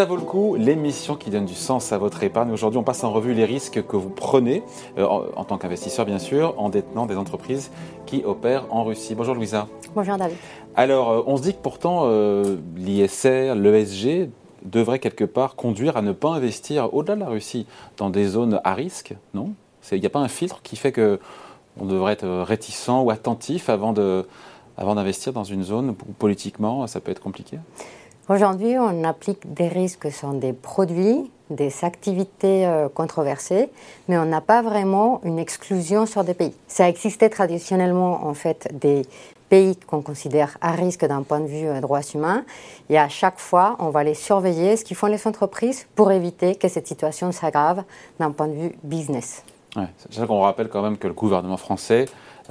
Ça vaut le coup, l'émission qui donne du sens à votre épargne. Aujourd'hui, on passe en revue les risques que vous prenez, euh, en, tant qu'investisseur bien sûr, en détenant des entreprises qui opèrent en Russie. Bonjour Louisa. Bonjour David. Alors, euh, on se dit que pourtant, euh, l'ISR, l'ESG devrait quelque part conduire à ne pas investir au-delà de la Russie dans des zones à risque, non? Il n'y a pas un filtre qui fait que on devrait être réticent ou attentif avant de avant d'investir dans une zone où politiquement? Ça peut être compliqué? Aujourd'hui, on applique des risques sur des produits, des activités euh, controversées, mais on n'a pas vraiment une exclusion sur des pays. Ça existait traditionnellement, en fait, des pays qu'on considère à risque d'un point de vue euh, droits humains, et à chaque fois, on va les surveiller, ce qu'ils font les entreprises, pour éviter que cette situation s'aggrave d'un point de vue business. Ouais, c'est ça qu'on rappelle quand même que le gouvernement français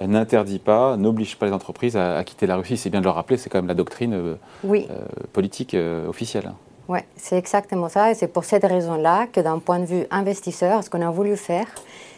n'interdit pas, n'oblige pas les entreprises à, quitter la Russie. C'est bien de le rappeler, c'est quand même la doctrine euh, euh, politique officielle. Oui, c'est exactement ça. Et c'est pour cette raison-là que d'un point de vue investisseur, ce qu'on a voulu faire,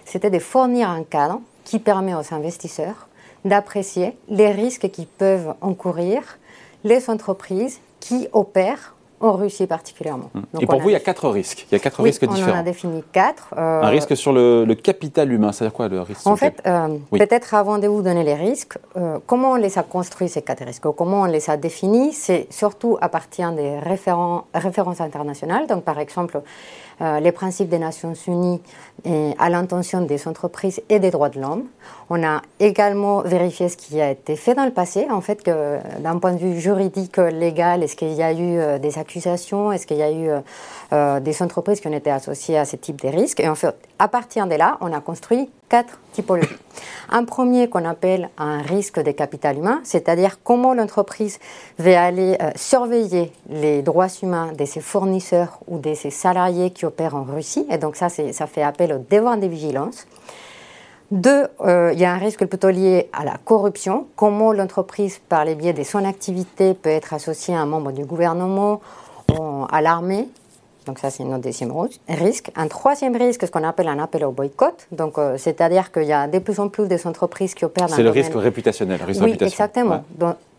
c'était de fournir un cadre qui permet aux investisseurs d'apprécier les risques qui peuvent encourir les entreprises qui opèrent en Russie particulièrement. Hum. et pour vous, il y a quatre risques. Il y a quatre risques différents. On en a défini quatre. Euh, un risque sur le, capital humain, c'est-à-dire quoi le risque En fait, euh, peut-être avant de vous donner les risques, euh, comment on les a construits ces quatre risques Comment on les a définis C'est surtout à partir des références internationales. Donc, par exemple, les principes des Nations Unies et à l'intention des entreprises et des droits de l'homme. On a également vérifié ce qui a été fait dans le passé, en fait, d'un point de vue juridique, légal, est-ce qu'il y a eu des actions est-ce qu'il y a eu euh, euh, des entreprises qui ont été associées à ce type de risques? Et en fait, à partir de là, on a construit quatre typologies. Un premier qu'on appelle un risque de capital humain, c'est-à-dire comment l'entreprise va aller euh, surveiller les droits humains de ses fournisseurs ou de ses salariés qui opèrent en Russie. Et donc ça, ça fait appel au devoir de vigilance. Deux, il y a un risque plutôt lié à la corruption. Comment l'entreprise, par les biais de son activité, peut être associée à un membre du gouvernement à l'armée. Donc ça, c'est notre deuxième risque. Un troisième risque, ce qu'on appelle un appel au boycott. Donc, euh, c'est-à-dire qu'il y a de plus en plus des entreprises qui opèrent dans C'est le, risque réputationnel, risque oui, exactement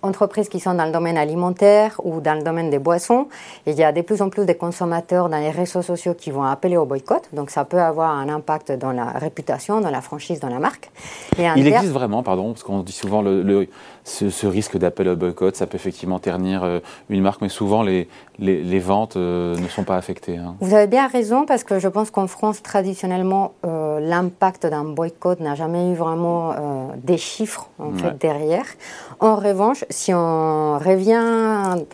entreprises qui sont dans le domaine alimentaire ou dans le domaine des boissons. il y a de plus en plus de consommateurs dans les réseaux sociaux qui vont appeler au boycott. Donc ça peut avoir un impact dans la réputation, dans la franchise, dans la marque. Il existe vraiment, pardon, parce qu'on dit souvent le, ce, risque d'appel au boycott, ça peut effectivement ternir euh, une marque, mais souvent les, les, ventes euh, ne sont pas affectées. Hein. Vous avez bien raison, parce que je pense qu'en France, traditionnellement, euh, l'impact d'un boycott n'a jamais eu vraiment des chiffres en fait, derrière. En revanche, si on revient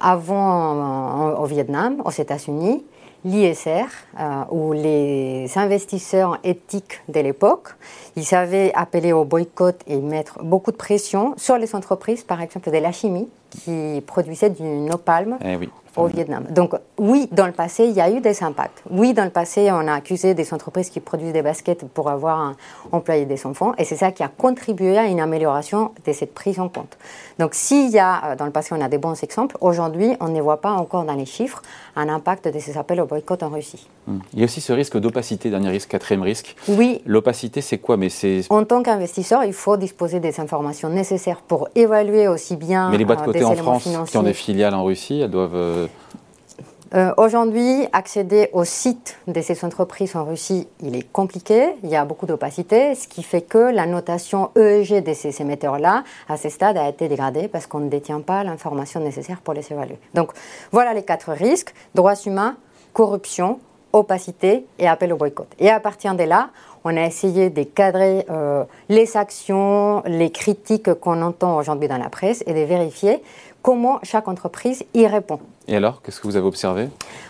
avant au Vietnam, aux États-Unis, l'ISR, euh, ou les investisseurs éthiques de l'époque, ils savaient appeler au boycott et mettre beaucoup de pression sur les entreprises, par exemple de la chimie, qui produisaient du nopalm eh au Vietnam. Donc oui, dans le passé, il y a eu des impacts. Oui, dans le passé, on a accusé des entreprises qui produisent des baskets pour avoir employé des enfants, et c'est ça qui a contribué à une amélioration de cette prise en compte. Donc s'il y a, euh, dans le passé, on a des bons exemples, aujourd'hui, on ne voit pas encore dans les chiffres un impact de ces appels au boycott en Russie. Il y a aussi ce risque d'opacité, dernier risque, quatrième risque. Oui. L'opacité, c'est quoi? Mais c'est En tant qu'investisseur, il faut disposer des informations nécessaires pour évaluer aussi bien. Mais les boîtes euh, cotées en France qui ont des filiales en Russie, elles doivent. Euh, euh, aujourd'hui, accéder au site de ces entreprises en Russie, il est compliqué, il y a beaucoup d'opacité, ce qui fait que la notation EEG de ces émetteurs-là, à ce stade, a été dégradée parce qu'on ne détient pas l'information nécessaire pour les évaluer. Donc voilà les quatre risques, droits humains, corruption, opacité et appel au boycott. Et à partir de là, on a essayé de cadrer euh, les actions, les critiques qu'on entend aujourd'hui dans la presse et de vérifier comment chaque entreprise y répond. Et alors, qu'est-ce que vous avez observé?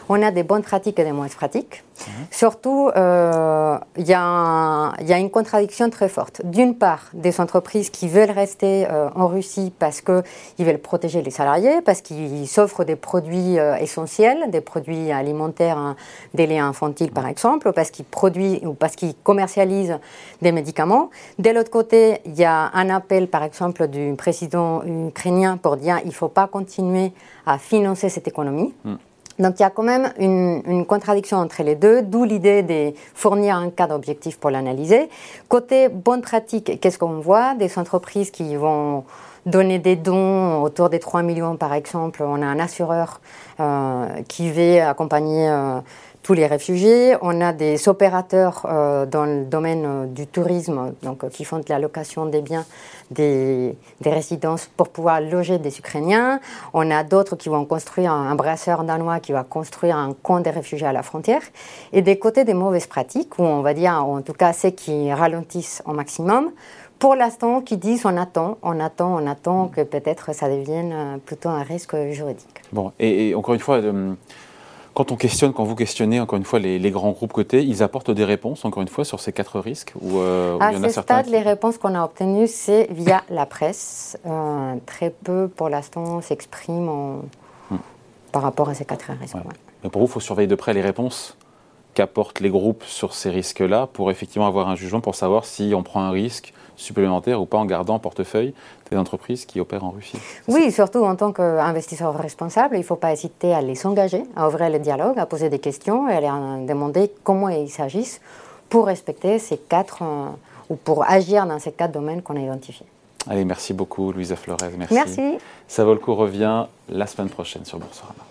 On a des bonnes pratiques et des mauvaises pratiques. Mhm. Surtout, euh, il y, a une contradiction très forte. D'une part, des entreprises qui veulent rester euh, en Russie parce qu'ils veulent protéger les salariés, parce qu'ils s'offrent des produits euh, essentiels, des produits alimentaires, hein, des laits infantiles par exemple, parce qu'ils produisent ou parce qu'ils commercialisent des médicaments. De l'autre côté, il y a un appel par exemple du président ukrainien pour dire il ne faut pas continuer à financer cette économie. Hmm. Donc il y a quand même une, contradiction entre les deux, d'où l'idée de fournir un cadre objectif pour l'analyser. Côté bonne pratique, qu'est-ce qu'on voit? Des entreprises qui vont donner des dons autour des 3 millions par exemple. On a un assureur qui va accompagner tous les réfugiés. On a des opérateurs euh, dans le domaine euh, du tourisme donc, euh, qui font de la location des biens, des, résidences pour pouvoir loger des Ukrainiens. On a d'autres qui vont construire un, brasseur danois qui va construire un camp des réfugiés à la frontière. Et des côtés des mauvaises pratiques, ou on va dire, en tout cas ceux qui ralentissent au maximum, pour l'instant, qui disent on attend, on attend, on attend que peut-être ça devienne plutôt un risque juridique. Bon, et, encore une fois, quand on questionne, quand vous questionnez encore une fois les, grands groupes cotés, ils apportent des réponses encore une fois sur ces quatre risques ou, euh, À ce stade, les réponses qu'on a obtenues, c'est via la presse. Euh, très peu, pour l'instant, s'expriment hmm. par rapport à ces quatre risques. Mais pour vous, il faut surveiller de près les réponses qu'apportent les groupes sur ces risques-là pour effectivement avoir un jugement pour savoir si on prend un risque supplémentaire ou pas en gardant en portefeuille des entreprises qui opèrent en Russie. Oui, surtout en tant qu'investisseur responsable, il ne faut pas hésiter à les engager, à ouvrir le dialogue, à poser des questions et à leur demander comment ils s'agissent pour respecter ces quatre, euh, ou pour agir dans ces quatre domaines qu'on a identifiés. Allez, merci beaucoup Louisa Flores, merci. Merci. Ça vaut le coup revient la semaine prochaine sur Boursorama.